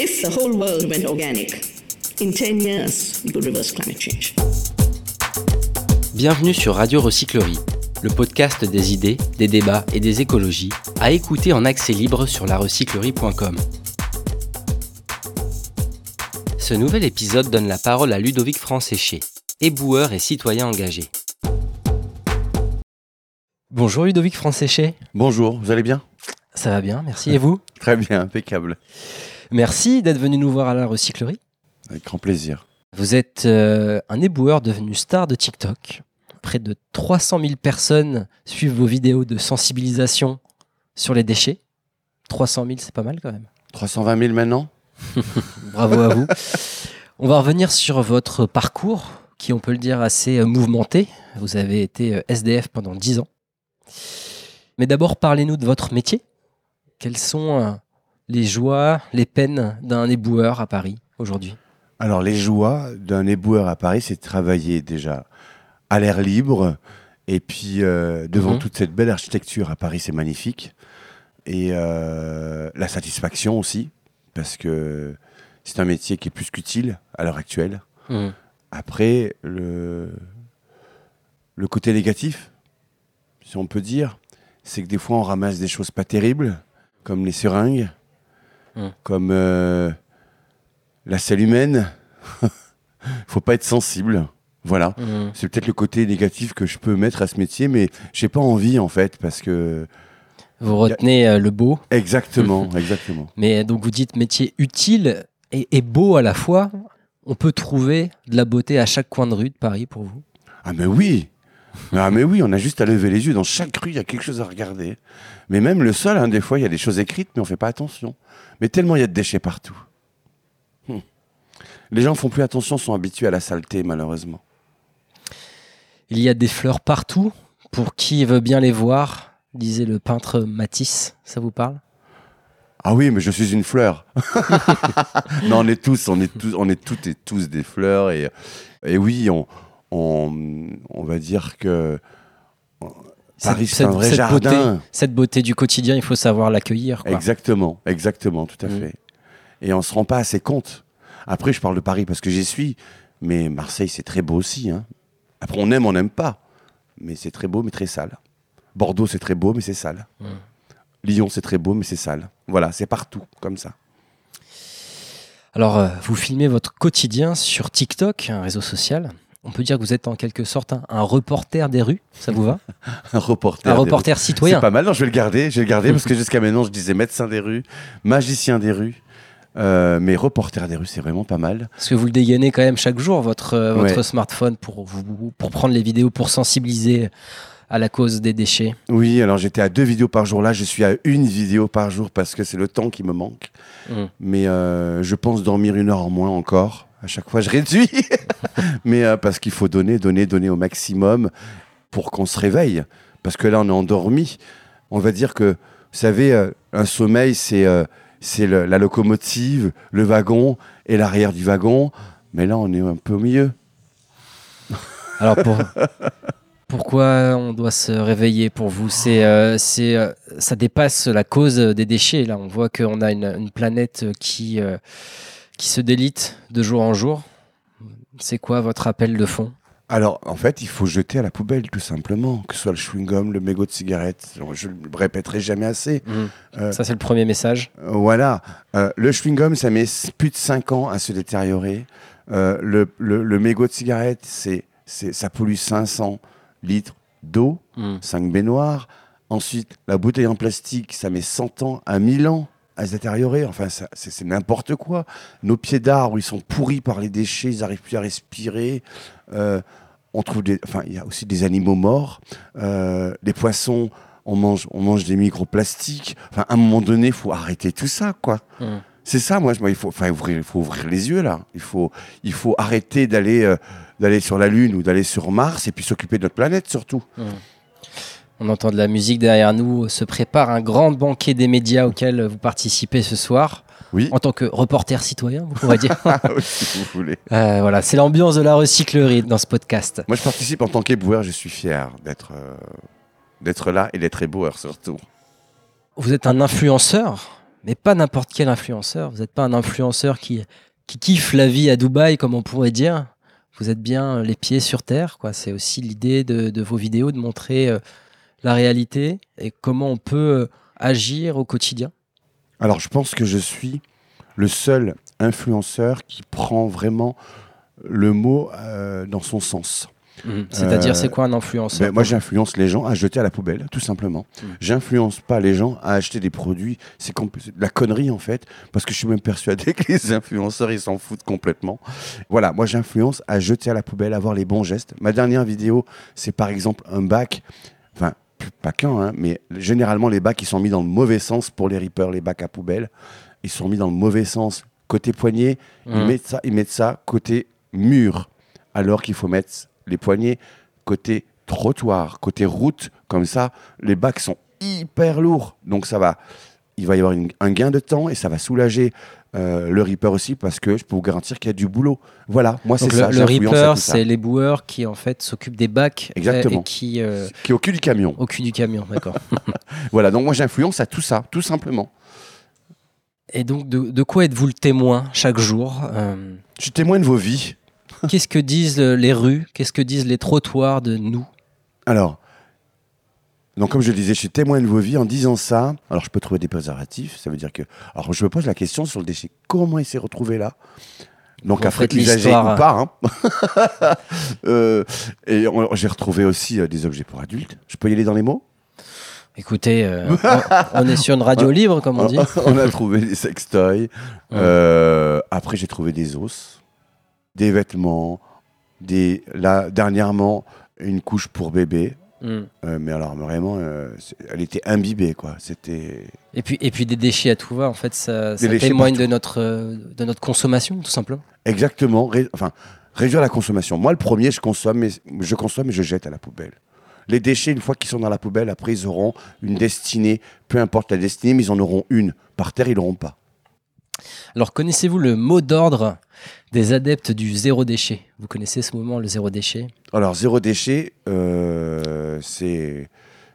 If the whole world went organic, in 10 years, we could reverse climate change. Bienvenue sur Radio Recyclerie, le podcast des idées, des débats et des écologies, à écouter en accès libre sur larecyclerie.com. Ce nouvel épisode donne la parole à Ludovic Franséché, éboueur et citoyen engagé. Bonjour Ludovic Franséché. Bonjour, vous allez bien? Ça va bien, merci. Et vous? Très bien, impeccable. Merci d'être venu nous voir à la recyclerie. Avec grand plaisir. Vous êtes euh, un éboueur devenu star de TikTok. Près de 300 000 personnes suivent vos vidéos de sensibilisation sur les déchets. 300 000, c'est pas mal quand même. 320 000 maintenant? Bravo à vous. On va revenir sur votre parcours, qui on peut le dire assez euh, mouvementé. Vous avez été euh, SDF pendant 10 ans. Mais d'abord, parlez-nous de votre métier. Quelles sont les joies, les peines d'un éboueur à Paris aujourd'hui? Alors, les joies d'un éboueur à Paris, c'est de travailler déjà à l'air libre. Et puis, euh, devant Mhm. toute cette belle architecture à Paris, c'est magnifique. Et euh, la satisfaction aussi, parce que c'est un métier qui est plus qu'utile à l'heure actuelle. Mhm. Après, le, le côté négatif, si on peut dire, c'est que des fois on ramasse des choses pas terribles, comme les seringues, Mm. comme euh, la selle humaine. faut pas être sensible. Voilà. Mhm. C'est peut-être le côté négatif que je peux mettre à ce métier, mais j'ai pas envie en fait, parce que. Vous retenez euh, le beau, Exactement, exactement. mais donc vous dites métier utile et, et beau à la fois. On peut trouver de la beauté à chaque coin de rue de Paris pour vous? Ah mais oui Ah mais oui, on a juste à lever les yeux. Dans chaque rue, il y a quelque chose à regarder. Mais même le sol, hein, des fois, il y a des choses écrites, mais on fait pas attention. Mais tellement il y a de déchets partout. Hmm. Les gens font plus attention, sont habitués à la saleté, malheureusement. Il y a des fleurs partout. Pour qui veut bien les voir, disait le peintre Matisse. Ça vous parle? Ah oui, mais je suis une fleur. non, on est tous, on est tous, on est toutes et tous des fleurs. Et, et oui, on, on, on va dire que Paris, c'est un vrai beauté, jardin. cette beauté du quotidien, il faut savoir l'accueillir. Exactement, exactement, tout à Mm. fait. Et on se rend pas assez compte. Après, je parle de Paris parce que j'y suis, mais Marseille, c'est très beau aussi. hein. Après, on aime, on n'aime pas, mais c'est très beau, mais très sale. Bordeaux, c'est très beau, mais c'est sale. Mm. Lyon, c'est très beau, mais c'est sale. Voilà, c'est partout, comme ça. Alors, euh, vous filmez votre quotidien sur TikTok, un réseau social. On peut dire que vous êtes en quelque sorte un, un reporter des rues. Ça vous va Un reporter. Un reporter citoyen. C'est pas mal, non, je vais le garder, je vais le garder parce que jusqu'à maintenant, je disais médecin des rues, magicien des rues. Euh, mais reporter des rues, c'est vraiment pas mal. Parce que vous le dégainez quand même chaque jour, votre, euh, votre Ouais. smartphone, pour, vous, pour prendre les vidéos, pour sensibiliser à la cause des déchets. Oui, alors j'étais à deux vidéos par jour. Là, je suis à une vidéo par jour parce que c'est le temps qui me manque. Mm. Mais euh, je pense dormir une heure en moins encore. À chaque fois, je réduis. Mais euh, parce qu'il faut donner, donner, donner au maximum pour qu'on se réveille. Parce que là, on est endormi. On va dire que, vous savez, euh, un sommeil, c'est euh, la locomotive, le wagon et l'arrière du wagon. Mais là, on est un peu au milieu. Alors, pour- pourquoi on doit se réveiller pour vous? C'est, Ça dépasse la cause des déchets. Là, on voit qu'on a une, planète qui, qui se délite de jour en jour. C'est quoi votre appel de fond? Alors, en fait, il faut jeter à la poubelle, tout simplement. Que ce soit le chewing-gum, le mégot de cigarette. Je le répéterai jamais assez. Euh, Ça, c'est le premier message. Euh, Voilà. Euh, le chewing-gum, ça met plus de 5 ans à se détériorer. Euh, le, le, le mégot de cigarette, c'est, c'est, ça pollue 500 litres d'eau, Mm. 5 baignoires. Ensuite, la bouteille en plastique, ça met 100 ans à 1000 ans à se détériorer. Enfin, c'est, n'importe quoi. Nos pieds d'arbres, ils sont pourris par les déchets, ils n'arrivent plus à respirer. Euh, on trouve des, enfin, il y a aussi des animaux morts. Euh, les poissons, on mange, on mange des microplastiques. Enfin, à un moment donné, il faut arrêter tout ça, quoi. Mm. C'est ça, moi, je, moi, il faut, enfin, ouvrir, il faut ouvrir les yeux là. Il faut, il faut arrêter d'aller, euh, d'aller sur la Lune ou d'aller sur Mars et puis s'occuper de notre planète surtout. On entend de la musique derrière nous. Se prépare un grand banquet des médias auquel vous participez ce soir. Oui. En tant que reporter citoyen, on va dire. Ah si vous voulez. Euh, voilà, c'est l'ambiance de la recyclerie dans ce podcast. Moi, je participe en tant qu'éboueur. Je suis fier d'être, euh, d'être là et d'être éboueur surtout. Vous êtes un influenceur, mais pas n'importe quel influenceur. Vous n'êtes pas un influenceur qui, qui kiffe la vie à Dubaï, comme on pourrait dire. Vous êtes bien les pieds sur terre. Quoi. C'est aussi l'idée de, de vos vidéos de montrer euh, la réalité et comment on peut euh, agir au quotidien? Alors, je pense que je suis le seul influenceur qui prend vraiment le mot euh, dans son sens. C'est-à-dire, Euh, c'est quoi un influenceur? Ben, moi, j'influence les gens à jeter à la poubelle, tout simplement. Mhm. J'influence pas les gens à acheter des produits. C'est de la connerie, en fait, parce que je suis même persuadé que les influenceurs, ils s'en foutent complètement. Voilà, moi, j'influence à jeter à la poubelle, à avoir les bons gestes. Ma dernière vidéo, c'est par exemple un bac. Enfin, pas qu'un, hein, mais généralement, les bacs, ils sont mis dans le mauvais sens pour les rippers, les bacs à poubelle. Ils sont mis dans le mauvais sens. Côté poignet, ils, Mhm. mettent ça, ils mettent ça côté mur, alors qu'il faut mettre les poignets côté trottoir, côté route. Comme ça, les bacs sont hyper lourds. Donc ça va, il va y avoir une- un gain de temps et ça va soulager euh, le Reaper aussi parce que je peux vous garantir qu'il y a du boulot. Voilà, moi c'est ça. le, Reaper, c'est les boueurs qui en fait s'occupent des bacs euh, Exactement. et qui euh, qui est au cul du camion. au cul du camion, d'accord. Voilà, donc moi j'influence à tout ça, tout simplement. et donc, de, de quoi êtes-vous le témoin chaque jour Euh, Je suis témoin de vos vies. Qu'est-ce que disent les rues Qu'est-ce que disent les trottoirs de nous? Alors, donc comme je le disais, je suis témoin de vos vies en disant ça. Alors je peux trouver des préservatifs, ça veut dire que. Alors je me pose la question sur le déchet. Comment il s'est retrouvé là? Donc après l'histoire. ou pas. hein. Euh, et j'ai retrouvé aussi euh, des objets pour adultes. Je peux y aller dans les mots? Écoutez, euh, on, on est sur une radio libre, comme on dit. On a trouvé des sextoys. Euh, après, j'ai trouvé des os, des vêtements, des. Là, dernièrement, une couche pour bébé. Hmm. Euh, mais alors, vraiment, euh, elle était imbibée, quoi. C'était. Et puis, et puis des déchets à tout va, en fait, ça, ça témoigne partout. de notre, euh, de notre consommation, tout simplement. Exactement. ré- enfin, réduire la consommation. Moi, le premier, je consomme, mais je consomme et je jette à la poubelle. Les déchets, une fois qu'ils sont dans la poubelle, après, ils auront une destinée. Peu importe la destinée, mais ils en auront une. Par terre, ils l'auront pas. Alors, connaissez-vous le mot d'ordre des adeptes du zéro déchet? Vous connaissez ce moment, le zéro déchet? Alors, zéro déchet, euh, c'est.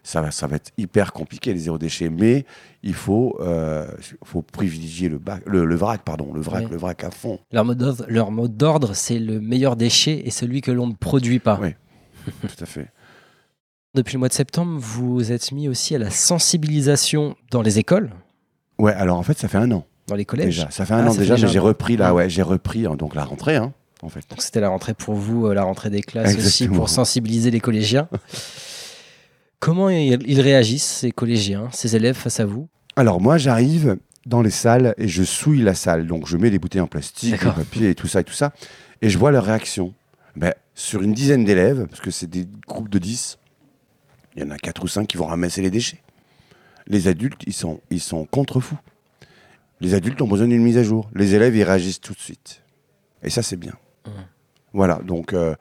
Ça va, ça va être hyper compliqué, les zéro déchets, mais il faut, euh, faut privilégier le, bac, le, le vrac, pardon, le vrac, le vrac à fond. Leur mot d'ordre, leur mot d'ordre, c'est le meilleur déchet et celui que l'on ne produit pas. Ouais. Tout à fait. Depuis le mois de septembre, vous êtes mis aussi à la sensibilisation dans les écoles, Ouais, alors en fait, ça fait un an dans les collèges. déjà. Ça fait un Ah, an déjà, j'ai repris là, Ouais. ouais, j'ai repris hein, donc la rentrée, hein, en fait. Donc c'était la rentrée pour vous, euh, la rentrée des classes aussi pour sensibiliser les collégiens. Comment ils, réagissent, ces collégiens, ces élèves face à vous? Alors moi j'arrive dans les salles et je souille la salle. Donc je mets des bouteilles en plastique, D'accord. papiers et tout ça et tout ça. Et je vois leur réaction. Ben, sur une dizaine d'élèves, parce que c'est des groupes de 10, il y en a 4 ou 5 qui vont ramasser les déchets. Les adultes, ils sont, ils sont contre-fous. Les adultes ont besoin d'une mise à jour. Les élèves, ils réagissent tout de suite. Et ça, c'est bien. Mhm. Voilà, donc euh,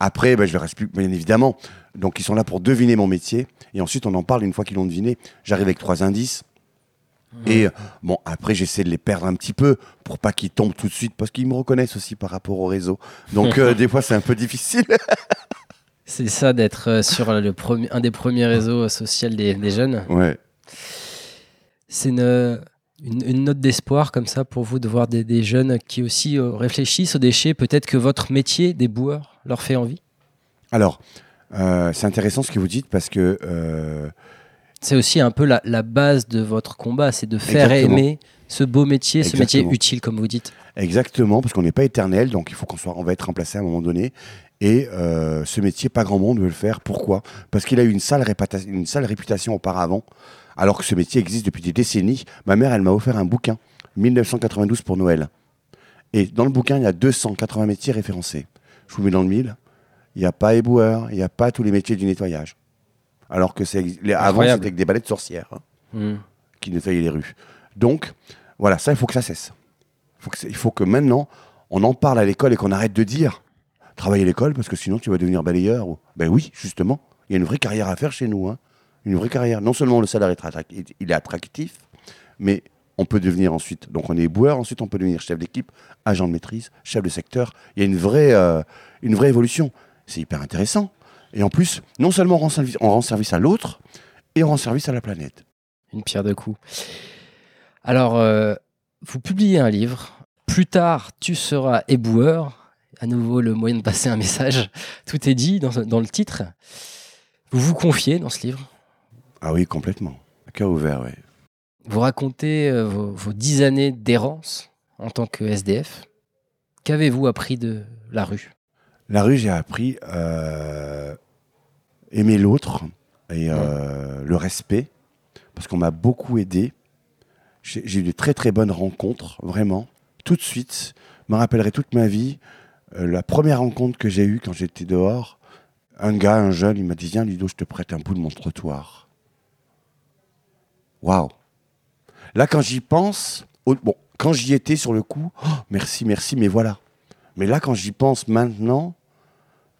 après, ben, je leur explique, bien évidemment. Donc ils sont là pour deviner mon métier. Et ensuite, on en parle une fois qu'ils l'ont deviné. J'arrive avec trois indices. Et euh, bon, après, j'essaie de les perdre un petit peu pour pas qu'ils tombent tout de suite parce qu'ils me reconnaissent aussi par rapport au réseau. Donc, euh, des fois, c'est un peu difficile. C'est ça d'être euh, sur le premier, un des premiers réseaux sociaux des, des jeunes. ouais. C'est une, une- une note d'espoir comme ça pour vous de voir des, des jeunes qui aussi réfléchissent aux déchets. Peut-être que votre métier des boueurs leur fait envie. Alors, euh, c'est intéressant ce que vous dites parce que euh, C'est aussi un peu la, la base de votre combat, c'est de faire Exactement. aimer ce beau métier, ce métier utile comme vous dites. Exactement, parce qu'on n'est pas éternel, donc il faut qu'on soit, on va être remplacé à un moment donné. Et euh, ce métier, pas grand monde veut le faire. Pourquoi? Parce qu'il a eu une sale, répata- une sale réputation auparavant, alors que ce métier existe depuis des décennies. Ma mère, elle m'a offert un bouquin, 1992 pour Noël. Et dans le bouquin, il y a 280 métiers référencés. Je vous mets dans le mille. Il n'y a pas éboueur, il n'y a pas tous les métiers du nettoyage. Alors que c'est avant, c'était avec des balais de sorcières hein Hmm. qui nettoyaient les rues. Donc, voilà, ça, il faut que ça cesse. Faut que il faut que maintenant, on en parle à l'école et qu'on arrête de dire travailler à l'école parce que sinon tu vas devenir balayeur. ou- Ben oui, justement, il y a une vraie carrière à faire chez nous. hein. Une vraie carrière. Non seulement le salaire est il est attractif, mais on peut devenir ensuite, donc on est boueur, ensuite on peut devenir chef d'équipe, agent de maîtrise, chef de secteur. Il y a une vraie, euh, une vraie évolution. C'est hyper intéressant. Et en plus, non seulement on rend service, on rend service à l'autre, et on rend service à la planète. Une pierre de coups. Alors, euh, vous publiez un livre. Plus tard, tu seras éboueur. À nouveau, le moyen de passer un message. Tout est dit dans, dans le titre. Vous vous confiez dans ce livre? Ah oui, complètement. À cœur ouvert, oui. Vous racontez euh, vos, vos dix années d'errance en tant que SDF. Qu'avez-vous appris de la rue? La rue, j'ai appris euh, aimer l'autre et euh, le respect, parce qu'on m'a beaucoup aidé. J'ai eu de très très bonnes rencontres, vraiment. Tout de suite, je me rappellerai toute ma vie. la première rencontre que j'ai eue quand j'étais dehors, un gars, un jeune, il m'a dit Viens, Ludo, je te prête un bout de mon trottoir. Waouh Là, quand j'y pense, bon, quand j'y étais sur le coup, oh, merci, merci, mais voilà. Mais là, quand j'y pense maintenant,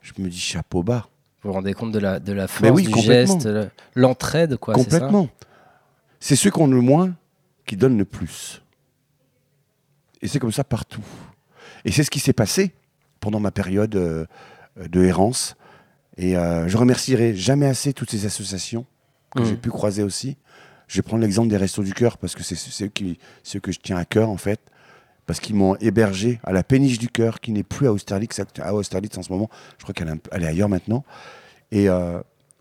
je me dis chapeau bas. Vous vous rendez compte de la, de la force oui, du geste, le- l'entraide, quoi, Complètement. C'est ceux qui ont le moins qui donnent le plus. Et c'est comme ça partout. Et c'est ce qui s'est passé pendant ma période euh, de errance. Et euh, je remercierai jamais assez toutes ces associations que Mhm. j'ai pu croiser aussi. Je vais prendre l'exemple des Restos du Cœur parce que c'est ceux, que je tiens à cœur en fait. Parce qu'ils m'ont hébergé à la péniche du cœur qui n'est plus à Austerlitz, à Austerlitz en ce moment. Je crois qu'elle est ailleurs maintenant. Et euh,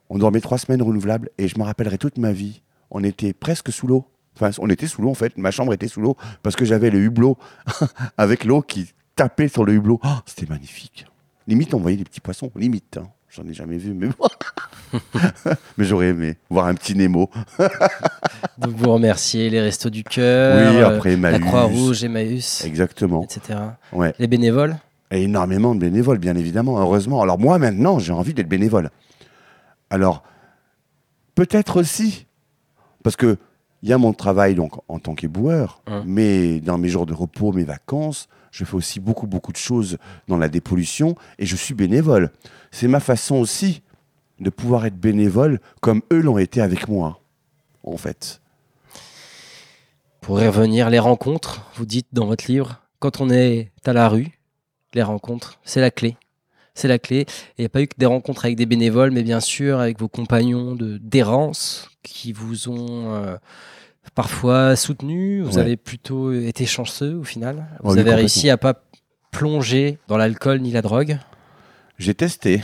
on dormait trois semaines renouvelables et je me rappellerai toute ma vie. On était presque sous l'eau. Enfin, on était sous l'eau en fait. Ma chambre était sous l'eau parce que j'avais le hublot avec l'eau qui tapait sur le hublot. Oh, C'était magnifique. Limite, on voyait des petits poissons. Limite. hein. J'en ai jamais vu, mais bon. mais j'aurais aimé voir un petit Nemo. Donc vous remerciez les Restos du Cœur, Oui, euh, la. Croix-Rouge, Emmaüs, Exactement. etc. Ouais. Les bénévoles Et énormément de bénévoles, bien évidemment, heureusement. Alors moi, maintenant, j'ai envie d'être bénévole. Alors, peut-être aussi, parce que il y a mon travail donc en tant qu'éboueur, Hum. mais dans mes jours de repos, mes vacances, je fais aussi beaucoup, beaucoup de choses dans la dépollution et je suis bénévole. C'est ma façon aussi de pouvoir être bénévole comme eux l'ont été avec moi, en fait. Pour y revenir, les rencontres, vous dites dans votre livre, quand on est à la rue, les rencontres, c'est la clé. C'est la clé. Et il n'y a pas eu que des rencontres avec des bénévoles, mais bien sûr avec vos compagnons de d'errance qui vous ont euh, parfois soutenu. Vous Ouais. avez plutôt été chanceux au final. Vous Oui, avez réussi à pas plonger dans l'alcool ni la drogue. J'ai testé,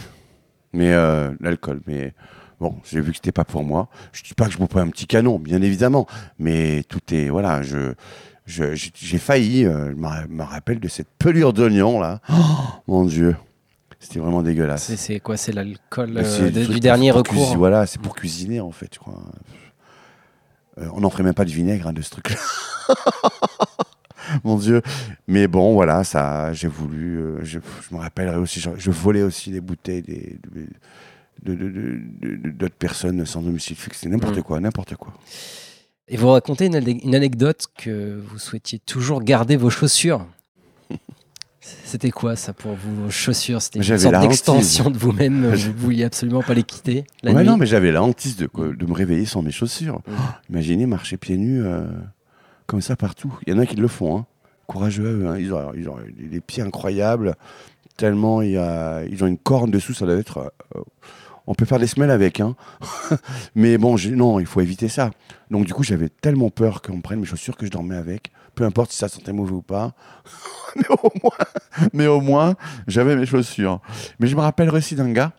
mais euh, l'alcool, mais bon, j'ai vu que c'était pas pour moi. Je dis pas que je bois pas un petit canon, bien évidemment, mais tout est voilà, je j'ai failli, euh, je me me rappelle de cette pelure d'oignon là. Oh, mon Dieu, c'était vraiment dégueulasse. C'est quoi? C'est l'alcool euh, de- du dernier recours. cuisiner, voilà, c'est pour cuisiner en fait, je crois. Euh, on n'en ferait même pas du vinaigre hein, de ce truc-là. Mon Dieu. Mais bon, voilà, ça, j'ai voulu. euh, je, je me rappellerai aussi, je, je volais aussi des bouteilles des, de, de- de- de- de- d'autres personnes sans domicile fixe. C'était n'importe Mm. quoi, n'importe quoi. Et vous racontez une, ane- une anecdote que vous souhaitiez toujours garder vos chaussures. C'était quoi ça pour vous, vos chaussures? C'était une sorte d'extension de vous-même. Vous vouliez absolument pas les quitter la Ouais, nuit? non, mais j'avais la hantise de, de me réveiller sans mes chaussures. Mm. Oh, imaginez marcher pieds nus euh, comme ça partout. Il y en a qui le font. Hein. Courageux, à eux, hein. Ils, ont, ils ont des pieds incroyables. Tellement il y a, ils ont une corne dessous, ça doit être. euh, on peut faire des semelles avec. Hein. mais bon, non, il faut éviter ça. Donc du coup, j'avais tellement peur qu'on prenne mes chaussures que je dormais avec. Peu importe si ça sentait mauvais ou pas. mais au moins, moins j'avais mes chaussures. Mais je me rappelle aussi d'un gars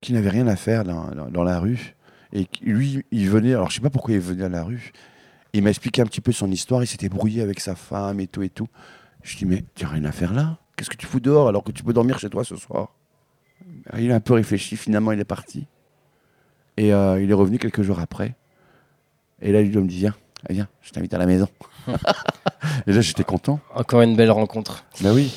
qui n'avait rien à faire dans, dans- dans la rue. Et lui, il venait, alors je sais pas pourquoi il venait à la rue. Il m'a expliqué un petit peu son histoire, il s'était brouillé avec sa femme et tout et tout. Je dis, mais tu n'as rien à faire là? Qu'est-ce que tu fous dehors alors que tu peux dormir chez toi ce soir? Il a un peu réfléchi, finalement il est parti. Et euh, il est revenu quelques jours après. Et là, il me dit, viens, je t'invite à la maison. et là, j'étais content. Encore une belle rencontre. Ben oui.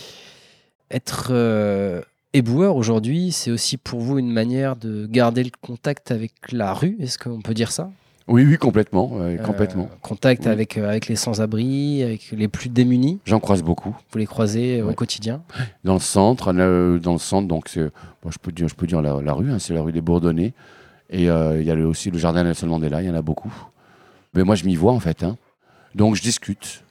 Être euh, éboueur aujourd'hui, c'est aussi pour vous une manière de garder le contact avec la rue. Est-ce qu'on peut dire ça? Oui, oui, complètement. Euh, complètement. contact Oui. avec, euh, avec les sans-abri, avec les plus démunis. J'en croise beaucoup. Vous les croisez euh, au quotidien. dans le centre, dans le centre, donc bon, je peux dire, je peux dire la, la rue, hein, c'est la rue des Bourdonnais, et il y a le- aussi le jardin Nelson Mandela, il y en a beaucoup. Mais moi, je m'y vois en fait, hein. donc je discute.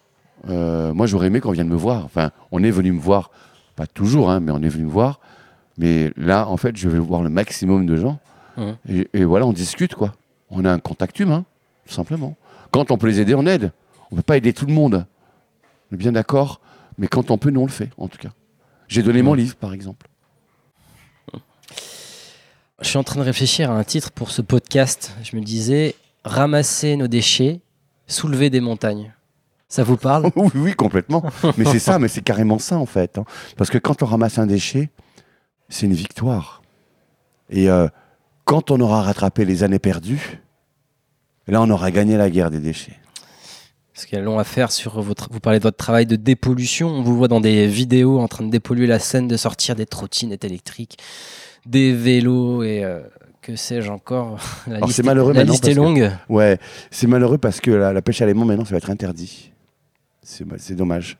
Moi, j'aurais aimé qu'on vienne me voir. Enfin, on est venu me voir, pas toujours, hein, mais on est venu me voir. Mais là, en fait, je vais voir le maximum de gens, et, et voilà, on discute quoi. On a un contact humain, tout simplement. Quand on peut les aider, on aide. On peut pas aider tout le monde. On est bien d'accord. Mais quand on peut, nous, on le fait, en tout cas. J'ai donné mon livre, par exemple. Je suis en train de réfléchir à un titre pour ce podcast. Je me disais ramasser nos déchets, soulever des montagnes. Ça vous parle oui, oui, complètement. Mais c'est ça, mais c'est carrément ça, en fait. hein. Parce que quand on ramasse un déchet, c'est une victoire. Et euh, quand on aura rattrapé les années perdues, là, on aura gagné la guerre des déchets. Parce qu'il y a long à faire sur votre. Vous parlez de votre travail de dépollution. On vous voit dans des vidéos en train de dépolluer la Seine, de sortir des trottinettes électriques, des vélos et euh, que sais-je encore. La Alors, liste, c'est malheureux la liste est parce que- longue. Ouais, c'est malheureux parce que la, la pêche à l'aimant, maintenant, ça va être interdit. C'est c'est dommage.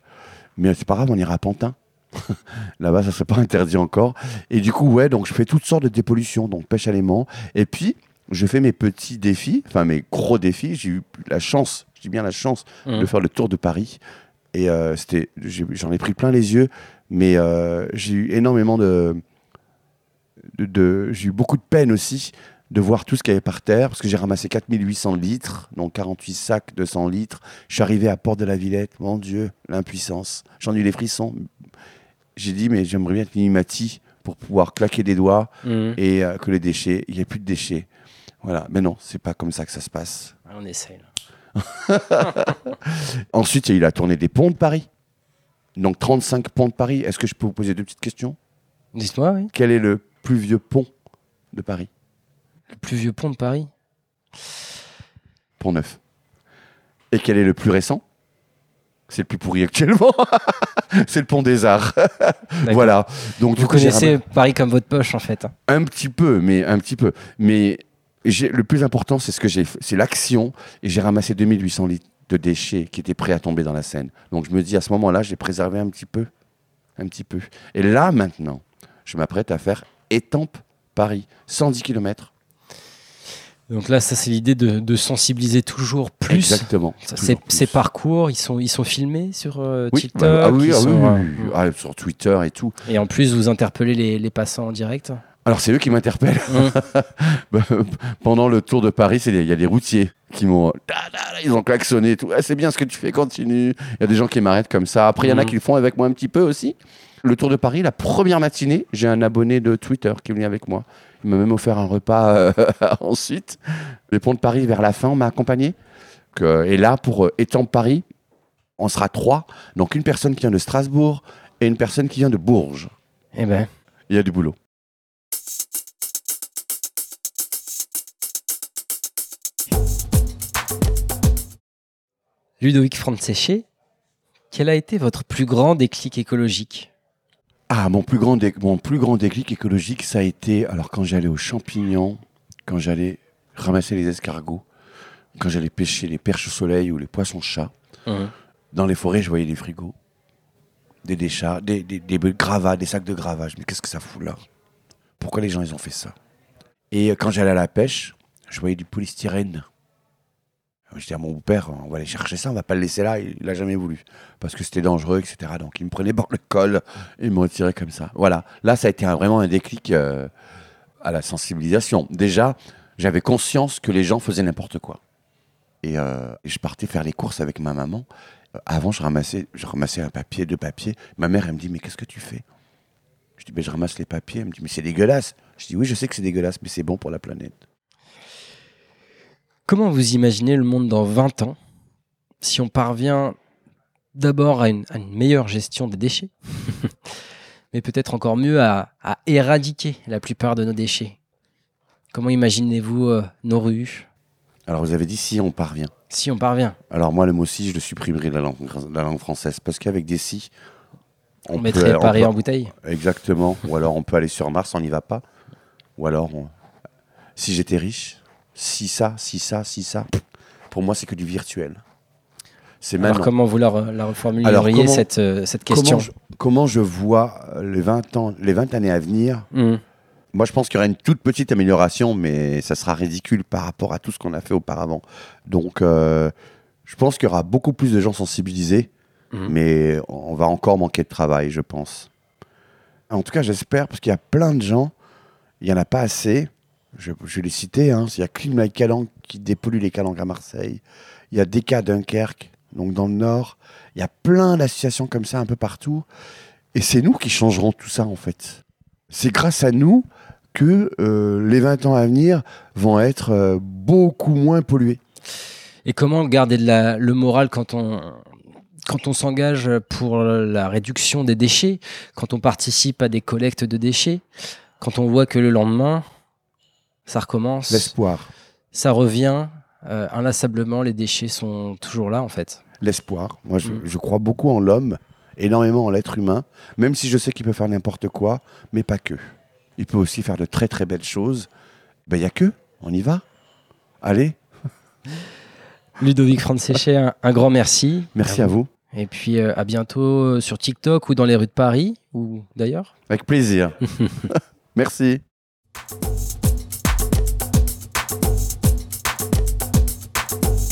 Mais c'est pas grave, on ira à Pantin. Là-bas, ça serait pas interdit encore. Et du coup, ouais, donc je fais toutes sortes de dépollutions, donc pêche à l'aimant. Et puis, je fais mes petits défis, enfin mes gros défis. J'ai eu la chance, je dis bien la chance, Mhm. de faire le tour de Paris. Et euh, c'était, j'en ai pris plein les yeux, mais euh, j'ai eu énormément de, de, de- j'ai eu beaucoup de peine aussi de voir tout ce qu'il y avait par terre, parce que j'ai ramassé 4800 litres, donc 48 sacs de 100 litres. Je suis arrivé à Porte de la Villette, mon Dieu, l'impuissance. J'en ai eu les frissons. J'ai dit, mais j'aimerais bien être Minimati pour pouvoir claquer des doigts Mhm. et euh, que les déchets, il n'y ait plus de déchets. Voilà, mais non, c'est pas comme ça que ça se passe. On essaye. là. Ensuite, il y a eu la tournée des ponts de Paris. Donc 35 ponts de Paris. Est-ce que je peux vous poser deux petites questions? Dites-moi, oui. Quel est le plus vieux pont de Paris? Le plus vieux pont de Paris? Pont Neuf. Et quel est le plus récent? C'est le plus pourri actuellement. c'est le pont des Arts. Voilà. Donc du Vous coup, connaissez Paris comme votre poche, en fait. Un petit peu, mais un petit peu. Mais le plus important, c'est ce que j'ai, c'est l'action. Et j'ai ramassé 2800 litres de déchets qui étaient prêts à tomber dans la Seine. Donc je me dis, à ce moment-là, j'ai préservé un petit peu, un petit peu. Et là, maintenant, je m'apprête à faire étampe Paris, 110 km. Donc là, ça, c'est l'idée de, de sensibiliser toujours plus. Exactement. Ça, Toujours Ces, plus. ces parcours, ils sont, ils sont filmés sur euh, Oui, TikTok. bah, ah oui, ah oui, sont, oui, euh. Ah, sur Twitter et tout. Et en plus, vous interpellez les, les passants en direct. Alors c'est eux qui m'interpellent. Hum. Bah, Pendant le tour de Paris, il y a des routiers qui m'ont, ils ont klaxonné et tout. Ah, c'est bien ce que tu fais, continue. Il y a des gens qui m'arrêtent comme ça. Après, il y en a Mhm. qui le font avec moi un petit peu aussi. Le tour de Paris, la première matinée, j'ai un abonné de Twitter qui est venu avec moi. Il m'a même offert un repas euh, ensuite. Les ponts de Paris, vers la fin, on m'a accompagné. Et là, pour euh, Étampes Paris, on sera trois. Donc une personne qui vient de Strasbourg et une personne qui vient de Bourges. Eh ben, Il y a du boulot. Ludovic Franceschi, quel a été votre plus grand déclic écologique? Ah, mon plus grand, mon plus grand déclic écologique, ça a été alors quand j'allais aux champignons, quand j'allais ramasser les escargots, quand j'allais pêcher les perches au soleil ou les poissons chats. Hum. Dans les forêts, je voyais des frigos, des déchets, des, des, des gravats, des sacs de gravats. Dis, qu'est-ce que ça fout là? Pourquoi les gens, ils ont fait ça? Et euh, quand j'allais à la pêche, je voyais du polystyrène. Je dis à mon père, on va aller chercher ça, on va pas le laisser là, il l'a jamais voulu. Parce que c'était dangereux, etc. Donc il me prenait par le col et il me retirait comme ça. Voilà, là ça a été vraiment un déclic euh, à la sensibilisation. Déjà, j'avais conscience que les gens faisaient n'importe quoi. Et, euh, je partais faire les courses avec ma maman. Avant, je ramassais, je ramassais un papier, deux papiers. Ma mère, elle me dit, mais qu'est-ce que tu fais? Je dis, ben, je ramasse les papiers. Elle me dit, mais c'est dégueulasse. Je dis, oui, je sais que c'est dégueulasse, mais c'est bon pour la planète. Comment vous imaginez le monde dans 20 ans si on parvient d'abord à une, à une meilleure gestion des déchets, mais peut-être encore mieux à, à éradiquer la plupart de nos déchets? Comment imaginez-vous euh, nos rues? Alors, vous avez dit, si on parvient. si on parvient Alors, moi, le mot si, je le supprimerai de la langue, la langue française. Parce qu'avec des si, On, peut- mettrait on Paris peut- en bouteille Exactement. Ou alors, on peut aller sur Mars, on n'y va pas. Ou alors, on- si j'étais riche, si ça, si ça, si ça. Pour moi, c'est que du virtuel. C'est Alors comment vous la, re- la reformuleriez Alors, comment- cette, euh, cette question Comment je, comment je vois euh, les 20, ans, les 20 années à venir Hum. Moi, je pense qu'il y aura une toute petite amélioration, mais ça sera ridicule par rapport à tout ce qu'on a fait auparavant. Donc, euh, je pense qu'il y aura beaucoup plus de gens sensibilisés, Mhm. mais on va encore manquer de travail, je pense. En tout cas, j'espère, parce qu'il y a plein de gens, il n'y en a pas assez. Je, je les citer. Hein. Il y a Clean Calanque qui dépollue les calanques à Marseille. Il y a à Dunkerque. donc dans le Nord. Il y a plein d'associations comme ça un peu partout. Et c'est nous qui changerons tout ça, en fait. C'est grâce à nous que euh, les 20 ans à venir vont être euh, beaucoup moins pollués. Et comment garder le moral quand on, quand on s'engage pour la réduction des déchets, quand on participe à des collectes de déchets, quand on voit que le lendemain, ça recommence, L'espoir. ça revient, euh, inlassablement, les déchets sont toujours là en fait. L'espoir. Moi, je, Mm. je crois beaucoup en l'homme, énormément en l'être humain, même si je sais qu'il peut faire n'importe quoi, mais pas que. Il peut aussi faire de très très belles choses. Ben, il n'y a que. On y va. Allez, Ludovic Franséché, un, un grand merci. merci à vous. Et puis euh, à bientôt euh, sur TikTok ou dans les rues de Paris, ou d'ailleurs. Avec plaisir. merci.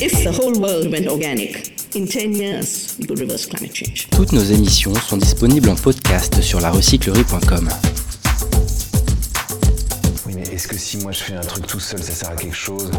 If the whole world went organic, in 10 years, we could reverse climate change. Toutes nos émissions sont disponibles en podcast sur larecyclerie.com. Oui, mais est-ce que si moi je fais un truc tout seul, ça sert à quelque chose?